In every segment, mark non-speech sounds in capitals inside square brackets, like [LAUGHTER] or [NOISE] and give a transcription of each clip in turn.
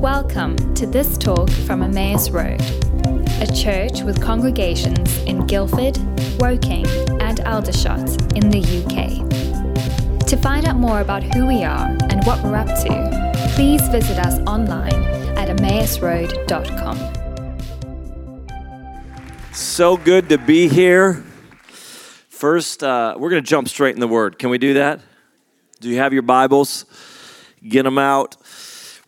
Welcome to this talk from Emmaus Road, a church with congregations in Guildford, Woking, and Aldershot in the UK. To find out more about who we are and what we're up to, please visit us online at emmausroad.com. So good to be here. First, uh, we're going to jump straight in the Word. Can we do that? Do you have your Bibles? Get them out.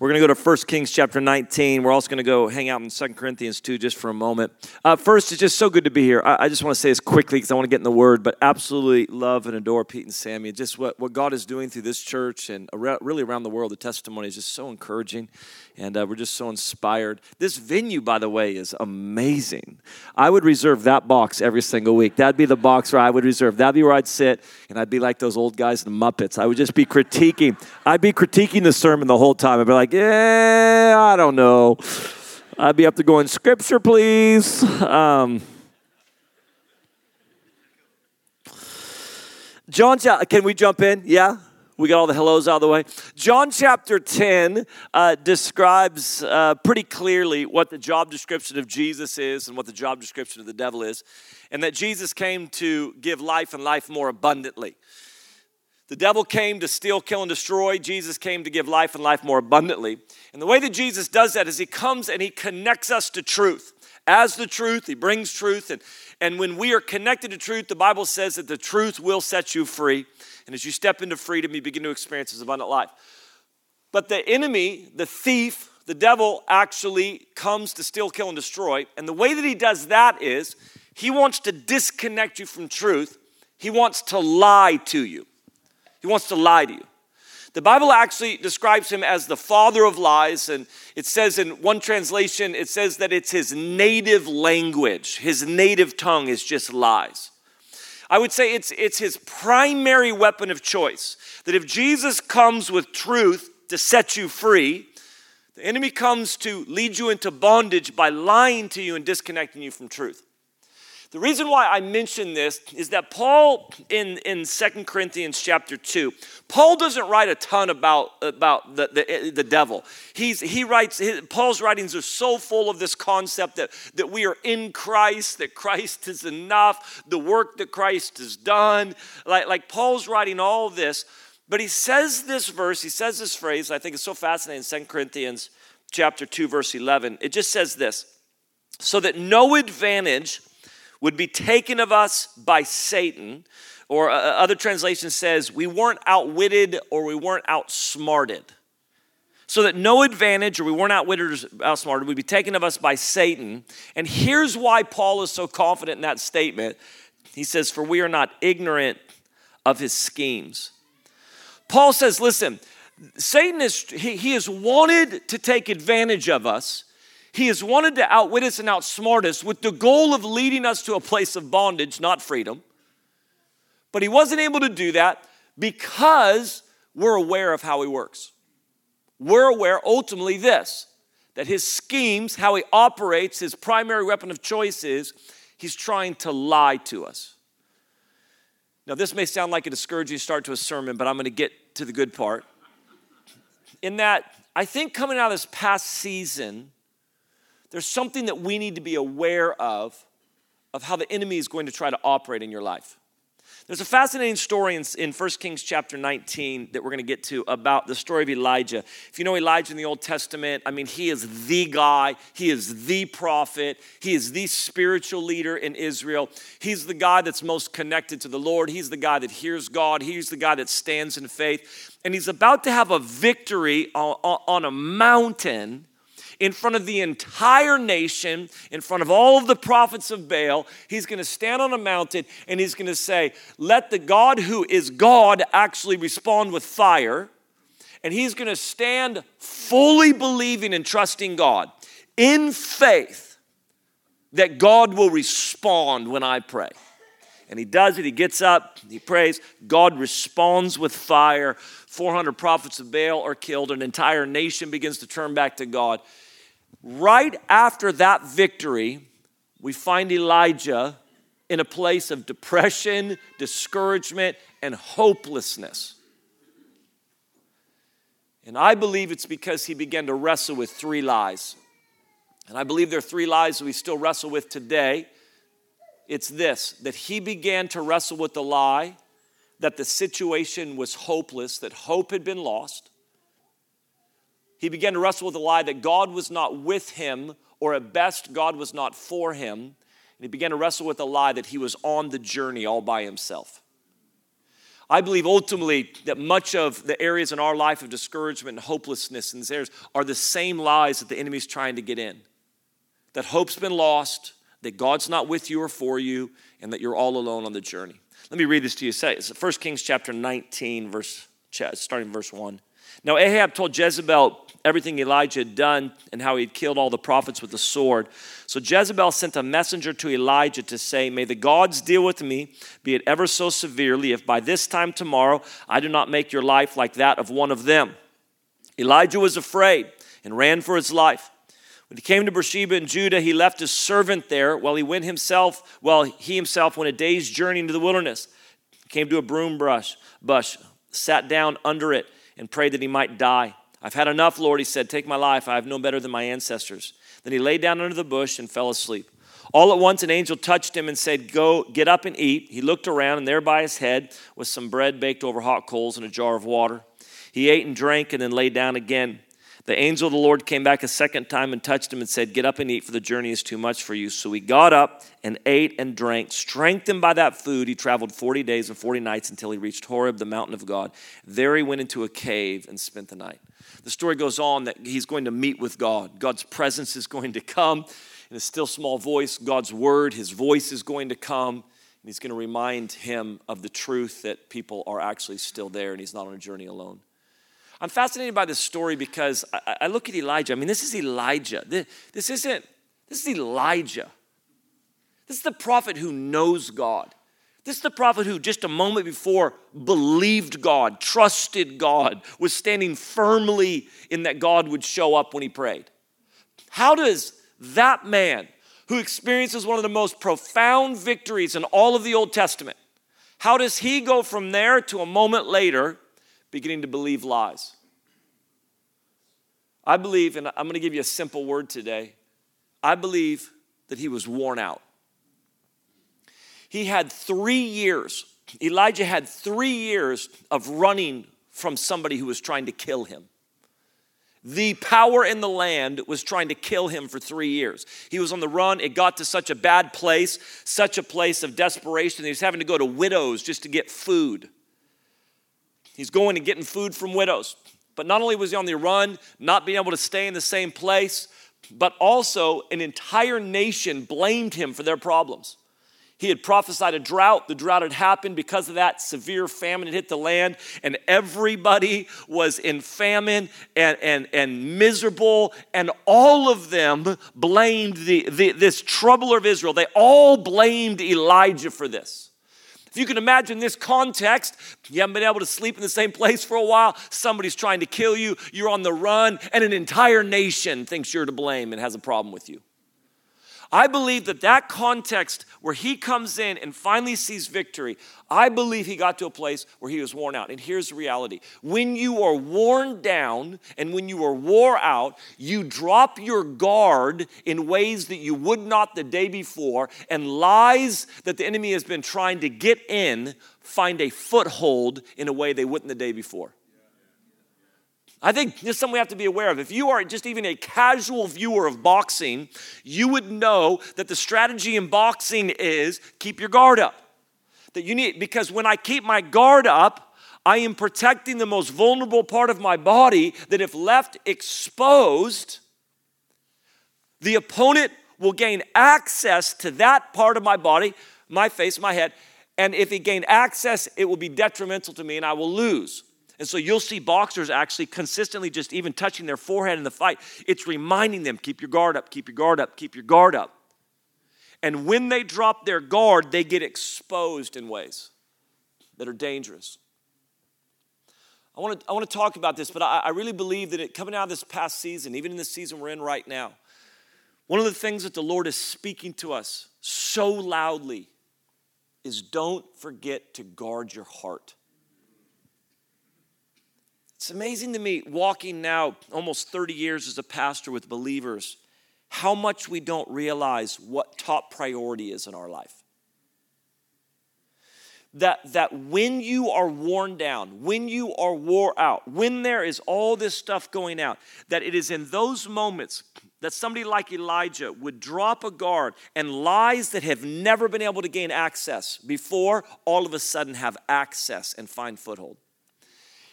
We're going to go to 1 Kings chapter 19. We're also going to go hang out in 2 Corinthians 2 just for a moment. Uh, first, it's just so good to be here. I, I just want to say this quickly because I want to get in the word, but absolutely love and adore Pete and Sammy. Just what, what God is doing through this church and around, really around the world, the testimony is just so encouraging, and uh, we're just so inspired. This venue, by the way, is amazing. I would reserve that box every single week. That'd be the box where I would reserve. That'd be where I'd sit, and I'd be like those old guys in the Muppets. I would just be critiquing. I'd be critiquing the sermon the whole time. I'd be like, yeah, I don't know. I'd be up to going, scripture, please. Um, John, can we jump in? Yeah? We got all the hellos out of the way. John chapter 10 uh, describes uh, pretty clearly what the job description of Jesus is and what the job description of the devil is, and that Jesus came to give life and life more abundantly. The devil came to steal, kill, and destroy. Jesus came to give life and life more abundantly. And the way that Jesus does that is he comes and he connects us to truth. As the truth, he brings truth. And, and when we are connected to truth, the Bible says that the truth will set you free. And as you step into freedom, you begin to experience this abundant life. But the enemy, the thief, the devil actually comes to steal, kill, and destroy. And the way that he does that is he wants to disconnect you from truth, he wants to lie to you. He wants to lie to you. The Bible actually describes him as the father of lies, and it says in one translation, it says that it's his native language, his native tongue is just lies. I would say it's, it's his primary weapon of choice. That if Jesus comes with truth to set you free, the enemy comes to lead you into bondage by lying to you and disconnecting you from truth. The reason why I mention this is that Paul in, in 2 Corinthians chapter 2, Paul doesn't write a ton about, about the, the, the devil. He's, he writes, his, Paul's writings are so full of this concept that, that we are in Christ, that Christ is enough, the work that Christ has done. Like, like Paul's writing all this, but he says this verse, he says this phrase, I think it's so fascinating, 2 Corinthians chapter 2, verse 11. It just says this, so that no advantage would be taken of us by Satan, or uh, other translation says, we weren't outwitted or we weren't outsmarted. So that no advantage or we weren't outwitted or outsmarted would be taken of us by Satan. And here's why Paul is so confident in that statement. He says, For we are not ignorant of his schemes. Paul says, Listen, Satan is, he, he has wanted to take advantage of us he has wanted to outwit us and outsmart us with the goal of leading us to a place of bondage, not freedom. But he wasn't able to do that because we're aware of how he works. We're aware ultimately this that his schemes, how he operates, his primary weapon of choice is he's trying to lie to us. Now, this may sound like a discouraging start to a sermon, but I'm going to get to the good part. In that, I think coming out of this past season, there's something that we need to be aware of, of how the enemy is going to try to operate in your life. There's a fascinating story in, in 1 Kings chapter 19 that we're going to get to about the story of Elijah. If you know Elijah in the Old Testament, I mean, he is the guy, he is the prophet, he is the spiritual leader in Israel. He's the guy that's most connected to the Lord, he's the guy that hears God, he's the guy that stands in faith. And he's about to have a victory on, on a mountain in front of the entire nation, in front of all of the prophets of Baal. He's going to stand on a mountain and he's going to say, Let the God who is God actually respond with fire. And he's going to stand fully believing and trusting God in faith that God will respond when I pray. And he does it. He gets up, he prays. God responds with fire. 400 prophets of Baal are killed. An entire nation begins to turn back to God. Right after that victory, we find Elijah in a place of depression, discouragement, and hopelessness. And I believe it's because he began to wrestle with three lies. And I believe there are three lies we still wrestle with today. It's this that he began to wrestle with the lie that the situation was hopeless, that hope had been lost. He began to wrestle with the lie that God was not with him, or at best, God was not for him. And he began to wrestle with the lie that he was on the journey all by himself. I believe ultimately that much of the areas in our life of discouragement and hopelessness and theirs are the same lies that the enemy's trying to get in. That hope's been lost, that God's not with you or for you, and that you're all alone on the journey. Let me read this to you. It's 1 Kings chapter 19, verse starting verse 1. Now Ahab told Jezebel everything Elijah had done and how he had killed all the prophets with the sword. So Jezebel sent a messenger to Elijah to say, May the gods deal with me, be it ever so severely, if by this time tomorrow I do not make your life like that of one of them. Elijah was afraid and ran for his life. When he came to Beersheba in Judah, he left his servant there while he went himself, while he himself went a day's journey into the wilderness. He came to a broom brush, bush, sat down under it, and prayed that he might die. I've had enough, Lord, he said. Take my life. I have no better than my ancestors. Then he lay down under the bush and fell asleep. All at once, an angel touched him and said, Go, get up and eat. He looked around, and there by his head was some bread baked over hot coals and a jar of water. He ate and drank and then lay down again. The angel of the Lord came back a second time and touched him and said, Get up and eat, for the journey is too much for you. So he got up and ate and drank. Strengthened by that food, he traveled 40 days and 40 nights until he reached Horeb, the mountain of God. There he went into a cave and spent the night. The story goes on that he's going to meet with God. God's presence is going to come in a still small voice. God's word, his voice is going to come. And he's going to remind him of the truth that people are actually still there and he's not on a journey alone. I'm fascinated by this story because I, I look at Elijah. I mean, this is Elijah. This, this isn't, this is Elijah. This is the prophet who knows God. This is the prophet who just a moment before believed God, trusted God, was standing firmly in that God would show up when he prayed. How does that man who experiences one of the most profound victories in all of the Old Testament, how does he go from there to a moment later beginning to believe lies? I believe, and I'm going to give you a simple word today. I believe that he was worn out. He had three years, Elijah had three years of running from somebody who was trying to kill him. The power in the land was trying to kill him for three years. He was on the run. It got to such a bad place, such a place of desperation. He was having to go to widows just to get food. He's going and getting food from widows. But not only was he on the run, not being able to stay in the same place, but also an entire nation blamed him for their problems. He had prophesied a drought. The drought had happened because of that. Severe famine had hit the land, and everybody was in famine and, and, and miserable. And all of them blamed the, the, this troubler of Israel. They all blamed Elijah for this. If you can imagine this context, you haven't been able to sleep in the same place for a while, somebody's trying to kill you, you're on the run, and an entire nation thinks you're to blame and has a problem with you. I believe that that context where he comes in and finally sees victory, I believe he got to a place where he was worn out. And here's the reality when you are worn down and when you are wore out, you drop your guard in ways that you would not the day before, and lies that the enemy has been trying to get in find a foothold in a way they wouldn't the day before. I think this is something we have to be aware of. If you are just even a casual viewer of boxing, you would know that the strategy in boxing is keep your guard up. That you need, because when I keep my guard up, I am protecting the most vulnerable part of my body that if left exposed, the opponent will gain access to that part of my body, my face, my head, and if he gain access, it will be detrimental to me and I will lose. And so you'll see boxers actually consistently just even touching their forehead in the fight. It's reminding them keep your guard up, keep your guard up, keep your guard up. And when they drop their guard, they get exposed in ways that are dangerous. I want to, I want to talk about this, but I, I really believe that it, coming out of this past season, even in the season we're in right now, one of the things that the Lord is speaking to us so loudly is don't forget to guard your heart. It's amazing to me walking now almost 30 years as a pastor with believers, how much we don't realize what top priority is in our life that, that when you are worn down, when you are wore out, when there is all this stuff going out, that it is in those moments that somebody like Elijah would drop a guard and lies that have never been able to gain access before all of a sudden have access and find foothold.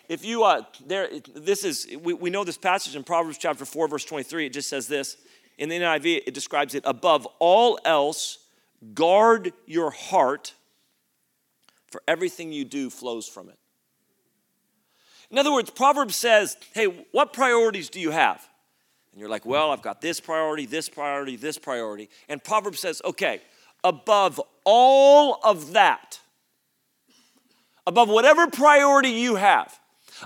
If you, uh, there, this is, we, we know this passage in Proverbs chapter 4, verse 23, it just says this. In the NIV, it describes it above all else, guard your heart for everything you do flows from it. In other words, Proverbs says, hey, what priorities do you have? And you're like, well, I've got this priority, this priority, this priority. And Proverbs says, okay, above all of that, above whatever priority you have,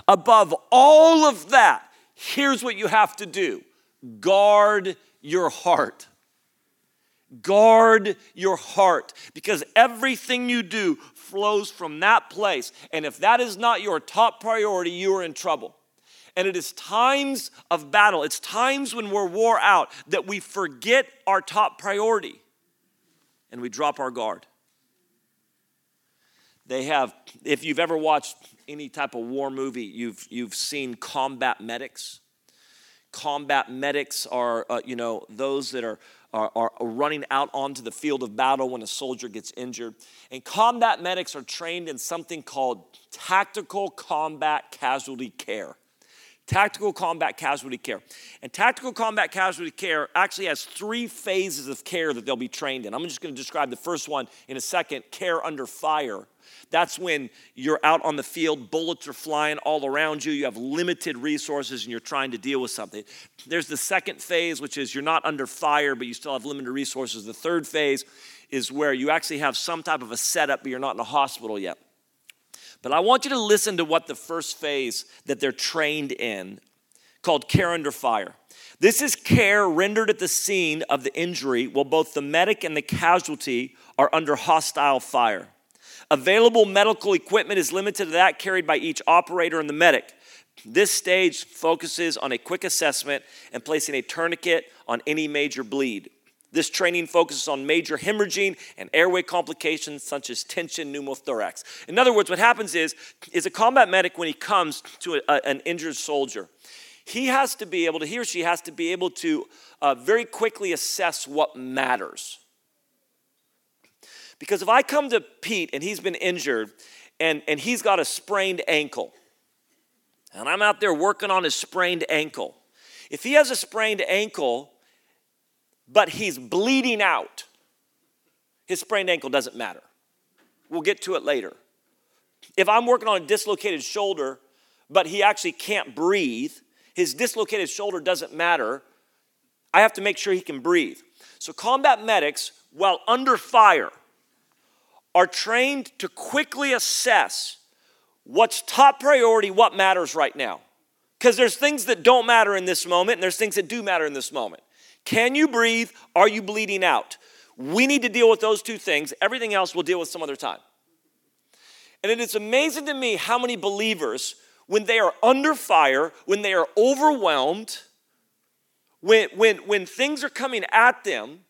above all of that, here's what you have to do guard your heart. Guard your heart because everything you do flows from that place. And if that is not your top priority, you are in trouble. And it is times of battle, it's times when we're wore out that we forget our top priority and we drop our guard. They have, if you've ever watched any type of war movie, you've, you've seen combat medics. Combat medics are, uh, you know, those that are are, are running out onto the field of battle when a soldier gets injured. And combat medics are trained in something called tactical combat casualty care. Tactical combat casualty care. And tactical combat casualty care actually has three phases of care that they'll be trained in. I'm just going to describe the first one in a second care under fire. That's when you're out on the field, bullets are flying all around you, you have limited resources, and you're trying to deal with something. There's the second phase, which is you're not under fire, but you still have limited resources. The third phase is where you actually have some type of a setup, but you're not in a hospital yet. But I want you to listen to what the first phase that they're trained in, called care under fire. This is care rendered at the scene of the injury while both the medic and the casualty are under hostile fire. Available medical equipment is limited to that carried by each operator and the medic. This stage focuses on a quick assessment and placing a tourniquet on any major bleed. This training focuses on major hemorrhaging and airway complications such as tension pneumothorax. In other words, what happens is, is a combat medic when he comes to a, an injured soldier, he has to be able to, he or she has to be able to uh, very quickly assess what matters. Because if I come to Pete and he's been injured and, and he's got a sprained ankle, and I'm out there working on his sprained ankle, if he has a sprained ankle, but he's bleeding out, his sprained ankle doesn't matter. We'll get to it later. If I'm working on a dislocated shoulder, but he actually can't breathe, his dislocated shoulder doesn't matter. I have to make sure he can breathe. So, combat medics, while under fire, are trained to quickly assess what's top priority, what matters right now. Because there's things that don't matter in this moment, and there's things that do matter in this moment. Can you breathe? Are you bleeding out? We need to deal with those two things. Everything else we'll deal with some other time. And it is amazing to me how many believers, when they are under fire, when they are overwhelmed, when, when, when things are coming at them,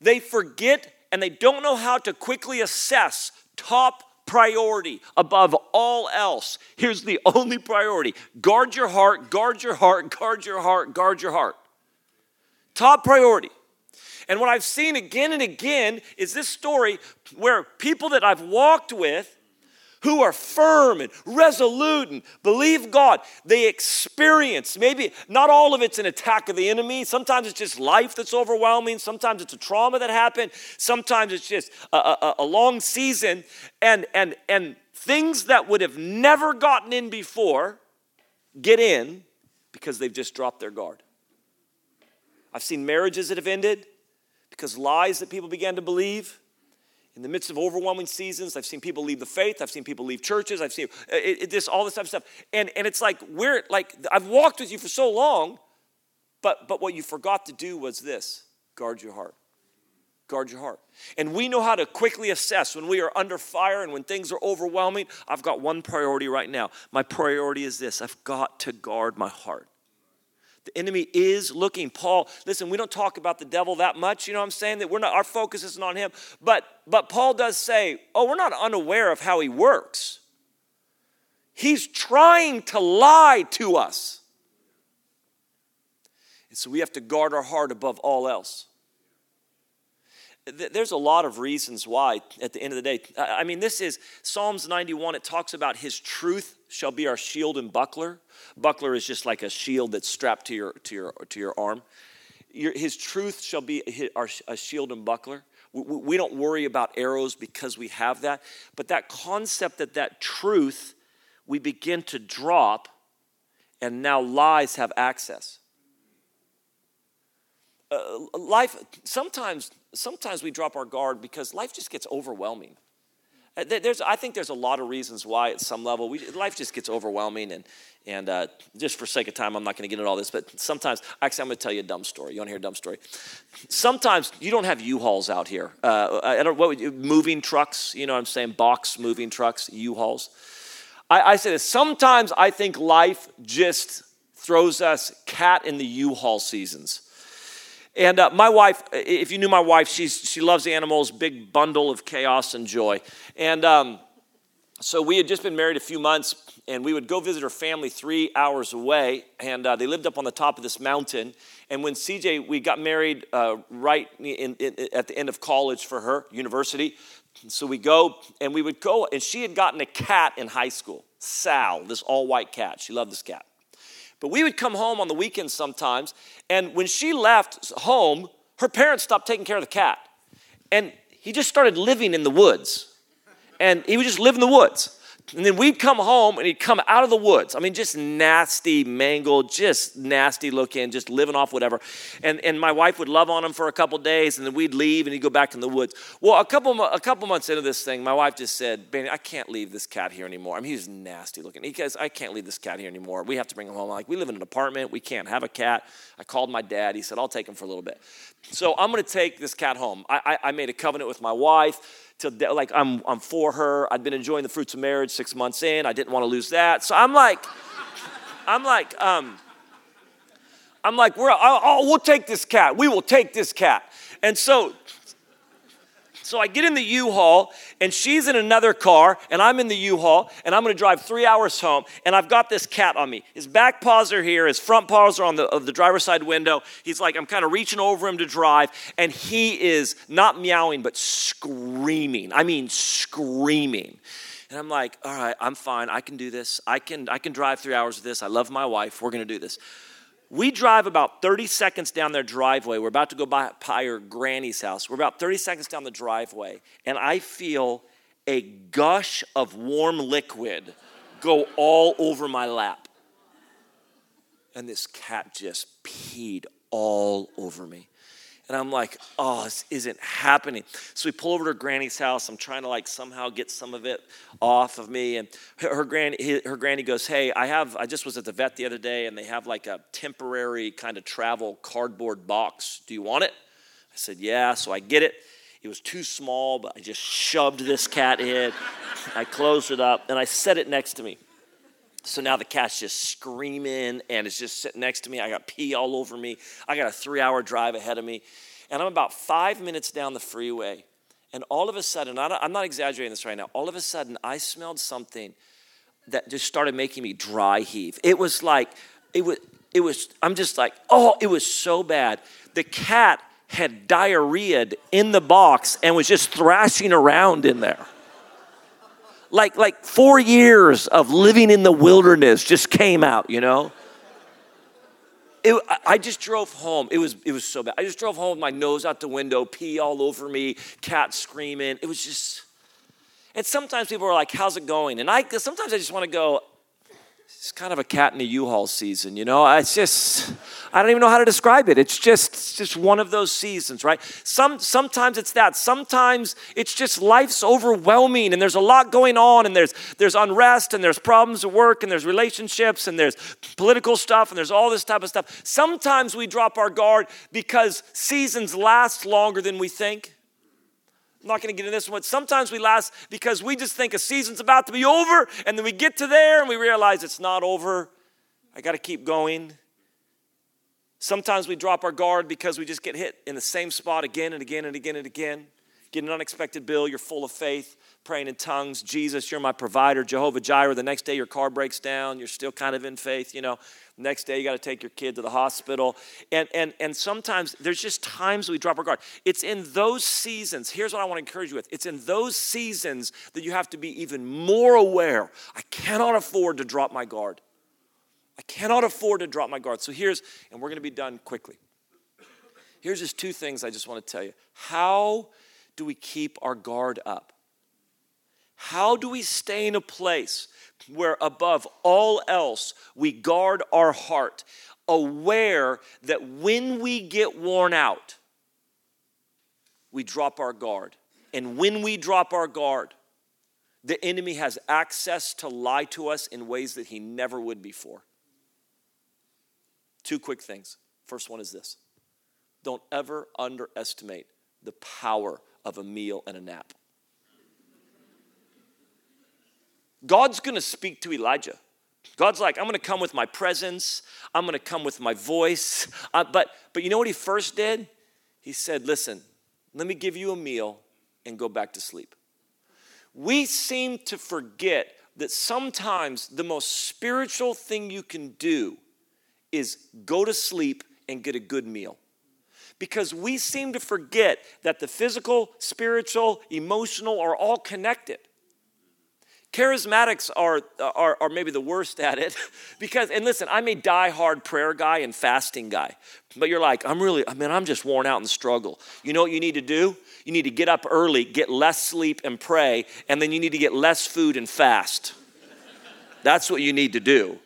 they forget and they don't know how to quickly assess top priority above all else. Here's the [LAUGHS] only priority guard your heart, guard your heart, guard your heart, guard your heart. Top priority. And what I've seen again and again is this story where people that I've walked with who are firm and resolute and believe God, they experience maybe not all of it's an attack of the enemy. Sometimes it's just life that's overwhelming. Sometimes it's a trauma that happened. Sometimes it's just a, a, a long season and, and, and things that would have never gotten in before get in because they've just dropped their guard. I've seen marriages that have ended because lies that people began to believe. In the midst of overwhelming seasons, I've seen people leave the faith. I've seen people leave churches. I've seen uh, it, it, this, all this type of stuff. And, and it's like, we're like, I've walked with you for so long, but, but what you forgot to do was this guard your heart. Guard your heart. And we know how to quickly assess when we are under fire and when things are overwhelming. I've got one priority right now. My priority is this I've got to guard my heart. The enemy is looking. Paul, listen, we don't talk about the devil that much, you know what I'm saying? That we're not our focus isn't on him. But but Paul does say, "Oh, we're not unaware of how he works." He's trying to lie to us. And so we have to guard our heart above all else. There's a lot of reasons why at the end of the day. I mean, this is Psalms 91. It talks about his truth shall be our shield and buckler. Buckler is just like a shield that's strapped to your, to your, to your arm. Your, his truth shall be our, a shield and buckler. We, we don't worry about arrows because we have that. But that concept that that truth we begin to drop, and now lies have access. Uh, life sometimes sometimes we drop our guard because life just gets overwhelming uh, there's, I think there's a lot of reasons why at some level we, life just gets overwhelming and, and uh, just for sake of time, I'm not going to get into all this, but sometimes, actually, I'm going to tell you a dumb story. You want to hear a dumb story? Sometimes you don't have U-Hauls out here. Uh, I don't, what you, moving trucks, you know what I'm saying? Box moving trucks, U-Hauls. I, I say this, sometimes I think life just throws us cat in the U-Haul seasons. And uh, my wife, if you knew my wife, she's, she loves animals, big bundle of chaos and joy. And um, so we had just been married a few months, and we would go visit her family three hours away. And uh, they lived up on the top of this mountain. And when SeaJay, we got married uh, right in, in, at the end of college for her, university. So we go, and we would go, and she had gotten a cat in high school, Sal, this all white cat. She loved this cat. But we would come home on the weekends sometimes, and when she left home, her parents stopped taking care of the cat. And he just started living in the woods. And he would just live in the woods. And then we'd come home and he'd come out of the woods. I mean, just nasty, mangled, just nasty looking, just living off whatever. And, and my wife would love on him for a couple days and then we'd leave and he'd go back in the woods. Well, a couple, a couple months into this thing, my wife just said, Banning, I can't leave this cat here anymore. I mean, he's nasty looking. He goes, I can't leave this cat here anymore. We have to bring him home. I'm like, we live in an apartment. We can't have a cat. I called my dad. He said, I'll take him for a little bit. So I'm going to take this cat home. I, I, I made a covenant with my wife till like I'm, I'm for her. I'd been enjoying the fruits of marriage six months in. I didn't want to lose that. So I'm like, I'm like, um, I'm like, we're, we'll take this cat. We will take this cat. And so so I get in the U-Haul, and she's in another car, and I'm in the U-Haul, and I'm going to drive three hours home, and I've got this cat on me. His back paws are here, his front paws are on the of the driver's side window. He's like I'm kind of reaching over him to drive, and he is not meowing but screaming. I mean screaming. And I'm like, all right, I'm fine. I can do this. I can I can drive three hours with this. I love my wife. We're going to do this. We drive about 30 seconds down their driveway. We're about to go by, by her granny's house. We're about 30 seconds down the driveway, and I feel a gush of warm liquid go all over my lap. And this cat just peed all over me. And I'm like, oh, this isn't happening. So we pull over to granny's house. I'm trying to like somehow get some of it off of me. And her, granny, her granny goes, hey, I have, I just was at the vet the other day and they have like a temporary kind of travel cardboard box. Do you want it? I said, yeah. So I get it. It was too small, but I just shoved this cat in. [LAUGHS] I closed it up and I set it next to me. So now the cat's just screaming and it's just sitting next to me. I got pee all over me. I got a three hour drive ahead of me. And I'm about five minutes down the freeway. And all of a sudden, I'm not exaggerating this right now, all of a sudden, I smelled something that just started making me dry heave. It was like, it was, it was, I'm just like, oh, it was so bad. The cat had diarrhea in the box and was just thrashing around in there like like four years of living in the wilderness just came out you know it, I just drove home. It was, it was so bad. I just drove home with my nose out the window, pee all over me, cat screaming. It was just, and sometimes people are like, how's it going? And I, sometimes I just want to go, it's kind of a cat in a U-Haul season, you know. It's just I don't even know how to describe it. It's just it's just one of those seasons, right? Some sometimes it's that. Sometimes it's just life's overwhelming and there's a lot going on and there's there's unrest and there's problems at work and there's relationships and there's political stuff and there's all this type of stuff. Sometimes we drop our guard because seasons last longer than we think. I'm not going to get into this one. Sometimes we last because we just think a season's about to be over, and then we get to there and we realize it's not over. I got to keep going. Sometimes we drop our guard because we just get hit in the same spot again and again and again and again. Get an unexpected bill, you're full of faith, praying in tongues. Jesus, you're my provider. Jehovah Jireh, the next day your car breaks down, you're still kind of in faith, you know. Next day, you got to take your kid to the hospital. And, and, and sometimes there's just times we drop our guard. It's in those seasons, here's what I want to encourage you with it's in those seasons that you have to be even more aware. I cannot afford to drop my guard. I cannot afford to drop my guard. So here's, and we're going to be done quickly. Here's just two things I just want to tell you. How do we keep our guard up? How do we stay in a place where above all else we guard our heart, aware that when we get worn out, we drop our guard. And when we drop our guard, the enemy has access to lie to us in ways that he never would before. Two quick things. First one is this don't ever underestimate the power of a meal and a nap. God's gonna speak to Elijah. God's like, I'm gonna come with my presence, I'm gonna come with my voice. Uh, but, but you know what he first did? He said, Listen, let me give you a meal and go back to sleep. We seem to forget that sometimes the most spiritual thing you can do is go to sleep and get a good meal. Because we seem to forget that the physical, spiritual, emotional are all connected. Charismatics are, are, are maybe the worst at it [LAUGHS] because, and listen, I'm a die-hard prayer guy and fasting guy. But you're like, I'm really, I mean, I'm just worn out and struggle. You know what you need to do? You need to get up early, get less sleep and pray, and then you need to get less food and fast. That's what you need to do.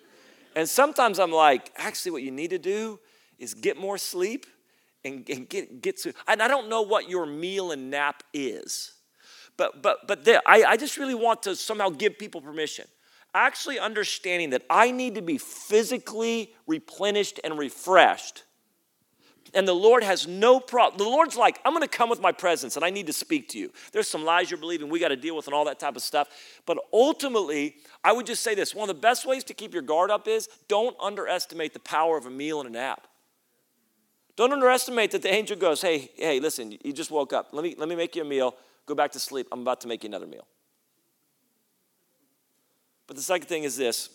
And sometimes I'm like, actually, what you need to do is get more sleep and, and get, get to, and I don't know what your meal and nap is. But, but, but there, I, I just really want to somehow give people permission. Actually, understanding that I need to be physically replenished and refreshed. And the Lord has no problem. The Lord's like, I'm going to come with my presence and I need to speak to you. There's some lies you're believing we got to deal with and all that type of stuff. But ultimately, I would just say this one of the best ways to keep your guard up is don't underestimate the power of a meal and a nap. Don't underestimate that the angel goes, Hey, hey, listen, you just woke up. Let me, let me make you a meal. Go back to sleep. I'm about to make you another meal. But the second thing is this,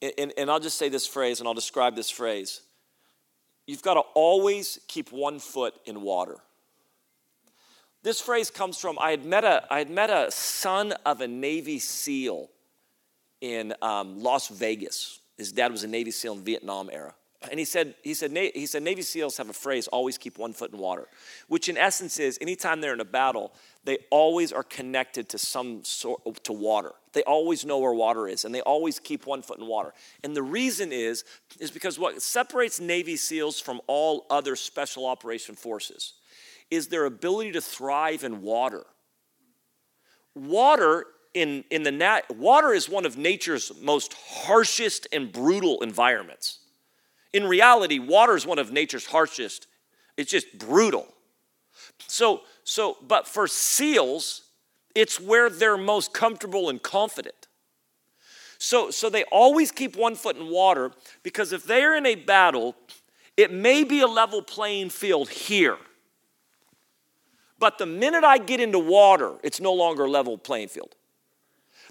and, and I'll just say this phrase and I'll describe this phrase. You've got to always keep one foot in water. This phrase comes from I had met a, I had met a son of a Navy SEAL in um, Las Vegas. His dad was a Navy SEAL in Vietnam era. And he said, he, said, he said, Navy SEALs have a phrase, always keep one foot in water, which in essence is anytime they're in a battle, they always are connected to some sort to water. They always know where water is, and they always keep one foot in water. And the reason is, is because what separates Navy SEALs from all other special operation forces is their ability to thrive in water. Water in, in the nat- water is one of nature's most harshest and brutal environments. In reality, water is one of nature's harshest. It's just brutal. So, so, but for seals, it's where they're most comfortable and confident. So, so they always keep one foot in water because if they're in a battle, it may be a level playing field here. But the minute I get into water, it's no longer a level playing field.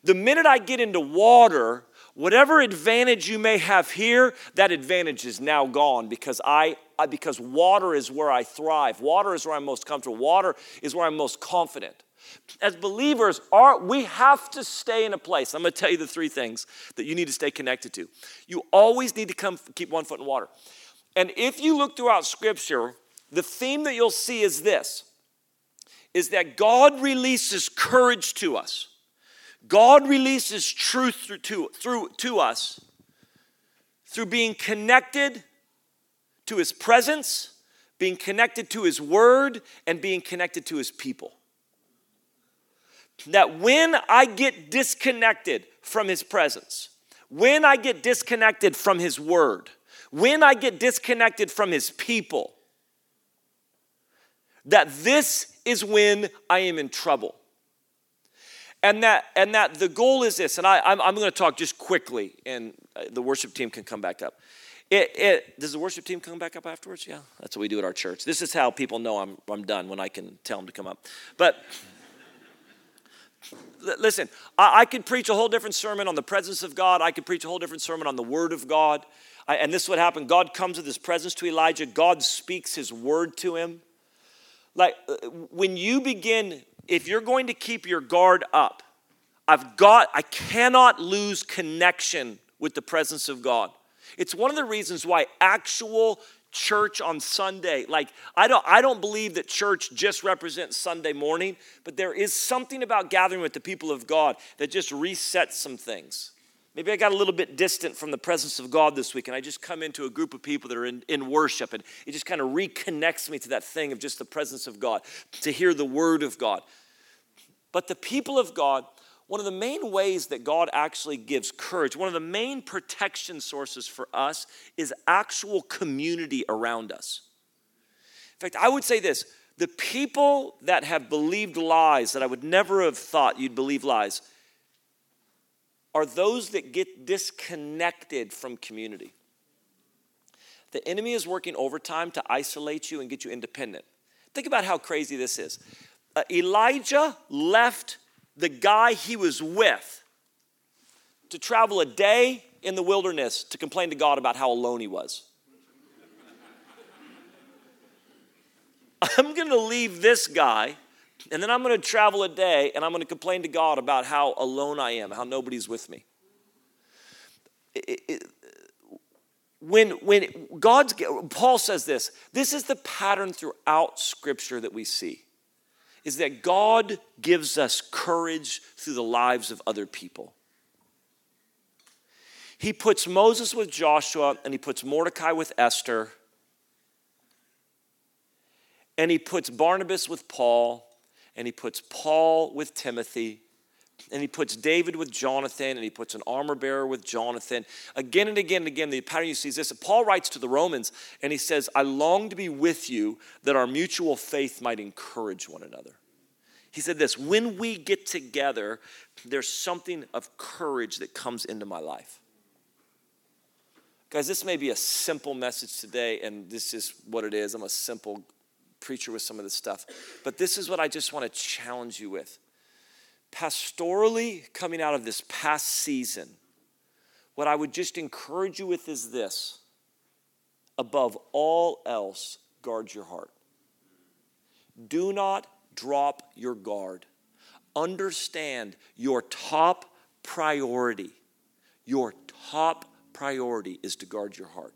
The minute I get into water, whatever advantage you may have here, that advantage is now gone because I, because water is where I thrive. Water is where I'm most comfortable. Water is where I'm most confident. As believers, our, we have to stay in a place. I'm going to tell you the three things that you need to stay connected to. You always need to come keep one foot in water. And if you look throughout Scripture, the theme that you'll see is this: is that God releases courage to us. God releases truth through, to, through, to us through being connected to His presence, being connected to His Word, and being connected to His people. That when I get disconnected from His presence, when I get disconnected from His Word, when I get disconnected from His people, that this is when I am in trouble. And that, and that the goal is this, and I, I'm, I'm going to talk just quickly, and uh, the worship team can come back up. It, it, does the worship team come back up afterwards? Yeah, that's what we do at our church. This is how people know I'm, I'm done when I can tell them to come up. But listen, I, I could preach a whole different sermon on the presence of God. I could preach a whole different sermon on the Word of God. I, and this is what happened God comes with His presence to Elijah, God speaks His Word to him. Like uh, when you begin, if you're going to keep your guard up, I've got, I cannot lose connection with the presence of God. It's one of the reasons why actual church on Sunday, like I don't I don't believe that church just represents Sunday morning, but there is something about gathering with the people of God that just resets some things. Maybe I got a little bit distant from the presence of God this week, and I just come into a group of people that are in, in worship, and it just kind of reconnects me to that thing of just the presence of God, to hear the word of God. But the people of God, one of the main ways that God actually gives courage, one of the main protection sources for us is actual community around us. In fact, I would say this the people that have believed lies that I would never have thought you'd believe lies are those that get disconnected from community. The enemy is working overtime to isolate you and get you independent. Think about how crazy this is. Uh, Elijah left the guy he was with to travel a day in the wilderness to complain to God about how alone he was. [LAUGHS] I'm going to leave this guy and then I'm going to travel a day and I'm going to complain to God about how alone I am, how nobody's with me. It, it, when, when God's, Paul says this, this is the pattern throughout Scripture that we see is that God gives us courage through the lives of other people. He puts Moses with Joshua, and he puts Mordecai with Esther, and he puts Barnabas with Paul, and he puts Paul with Timothy, and he puts David with Jonathan, and he puts an armor bearer with Jonathan. Again and again and again, the pattern you see is this. Paul writes to the Romans, and he says, I long to be with you that our mutual faith might encourage one another. He said this when we get together, there's something of courage that comes into my life. Guys, this may be a simple message today, and this is what it is. I'm a simple preacher with some of this stuff. But this is what I just want to challenge you with pastorally coming out of this past season, what I would just encourage you with is this above all else, guard your heart. Do not drop your guard. Understand your top priority. Your top priority is to guard your heart.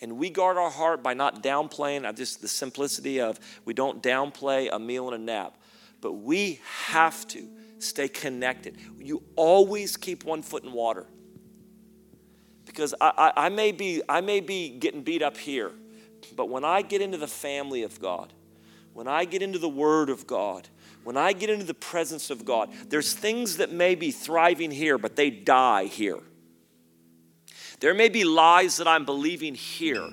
And we guard our heart by not downplaying, I just the simplicity of we don't downplay a meal and a nap but we have to stay connected. You always keep one foot in water. Because I, I, I, may be, I may be getting beat up here, but when I get into the family of God, when I get into the Word of God, when I get into the presence of God, there's things that may be thriving here, but they die here. There may be lies that I'm believing here,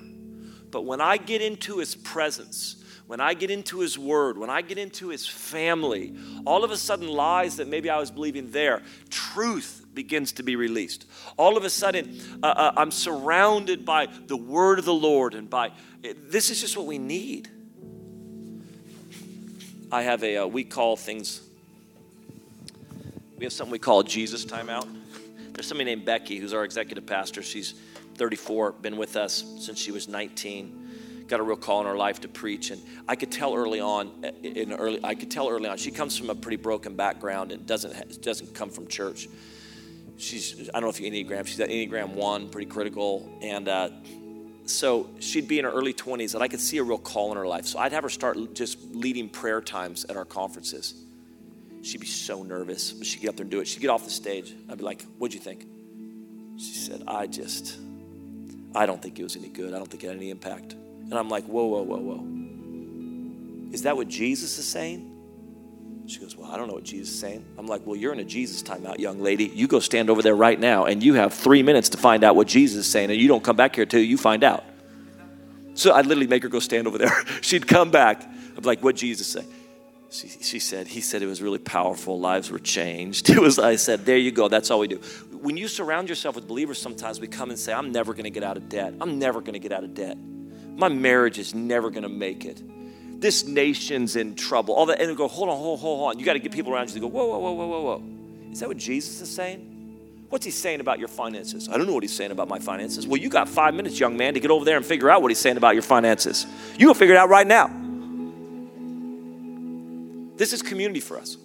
but when I get into His presence, when I get into His Word, when I get into His family, all of a sudden lies that maybe I was believing there, truth begins to be released. All of a sudden, uh, uh, I'm surrounded by the Word of the Lord, and by this is just what we need. I have a, uh, we call things, we have something we call Jesus timeout. There's somebody named Becky who's our executive pastor. She's 34, been with us since she was 19 got a real call in her life to preach and i could tell early on in early i could tell early on she comes from a pretty broken background and doesn't doesn't come from church. She's i don't know if you enneagram she's at enneagram one pretty critical and uh, so she'd be in her early 20s and i could see a real call in her life. So i'd have her start just leading prayer times at our conferences she'd be so nervous but she'd get up there and do it she'd get off the stage i'd be like what'd you think she said i just i don't think it was any good i don't think it had any impact and I'm like, whoa, whoa, whoa, whoa. Is that what Jesus is saying? She goes, Well, I don't know what Jesus is saying. I'm like, Well, you're in a Jesus timeout, young lady. You go stand over there right now, and you have three minutes to find out what Jesus is saying, and you don't come back here till you find out. So I'd literally make her go stand over there. [LAUGHS] She'd come back. I'd be like, what Jesus say? She, she said, he said it was really powerful. Lives were changed. [LAUGHS] It was, I said, there you go. That's all we do. When you surround yourself with believers, sometimes we come and say, I'm never going to get out of debt. I'm never going to get out of debt. My marriage is never going to make it. This nation's in trouble. All that, and we go, hold on, hold, hold on. You got to get people around you to go, whoa, whoa, whoa, whoa, whoa, whoa. Is that what Jesus is saying? What's he saying about your finances? I don't know what he's saying about my finances. Well, you got five minutes, young man, to get over there and figure out what he's saying about your finances. You go figure it out right now. This is community for us.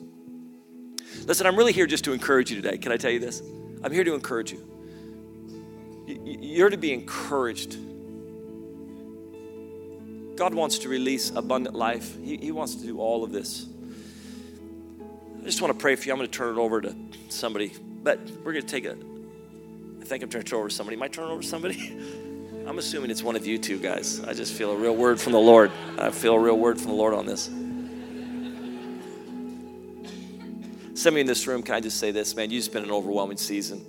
Listen, I'm really here just to encourage you today. Can I tell you this? I'm here to encourage you. You're to be encouraged. God wants to release abundant life, He, wants to do all of this. I just want to pray for you. I'm going to turn it over to somebody, but we're going to take a. I think I'm turning it over to somebody. Am I turning over to somebody? [LAUGHS] I'm assuming it's one of you two guys. I just feel a real word from the Lord. I feel a real word from the Lord on this. Some of you in this room, can I just say this, man? You've been an overwhelming season.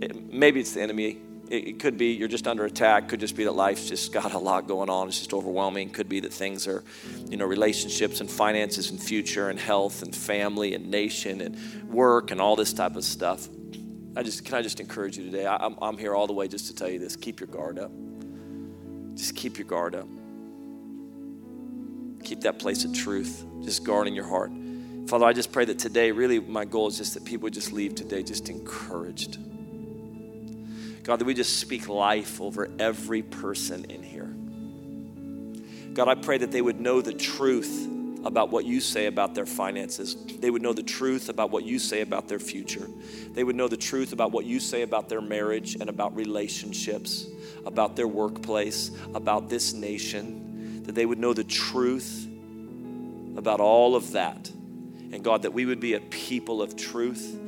It, maybe it's the enemy. It, it, could be you're just under attack. Could just be that life's just got a lot going on. It's just overwhelming. Could be that things are, you know, relationships and finances and future and health and family and nation and work and all this type of stuff. I just can I just encourage you today. I, I'm, I'm here all the way just to tell you this. Keep your guard up. Just keep your guard up. Keep that place of truth. Just guarding your heart. Father, I just pray that today, really, my goal is just that people just leave today just encouraged. God, that we just speak life over every person in here. God, I pray that they would know the truth about what you say about their finances. They would know the truth about what you say about their future. They would know the truth about what you say about their marriage and about relationships, about their workplace, about this nation. That they would know the truth about all of that. And God, that we would be a people of truth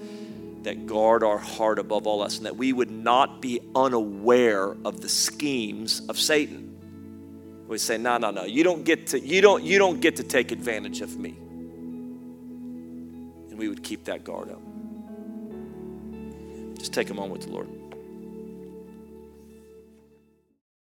that guard our heart above all else, and that we would not be unaware of the schemes of Satan. We say, no, no, no, you don't get to, you don't, you don't get to take advantage of me. And we would keep that guard up. Just take a moment with the Lord.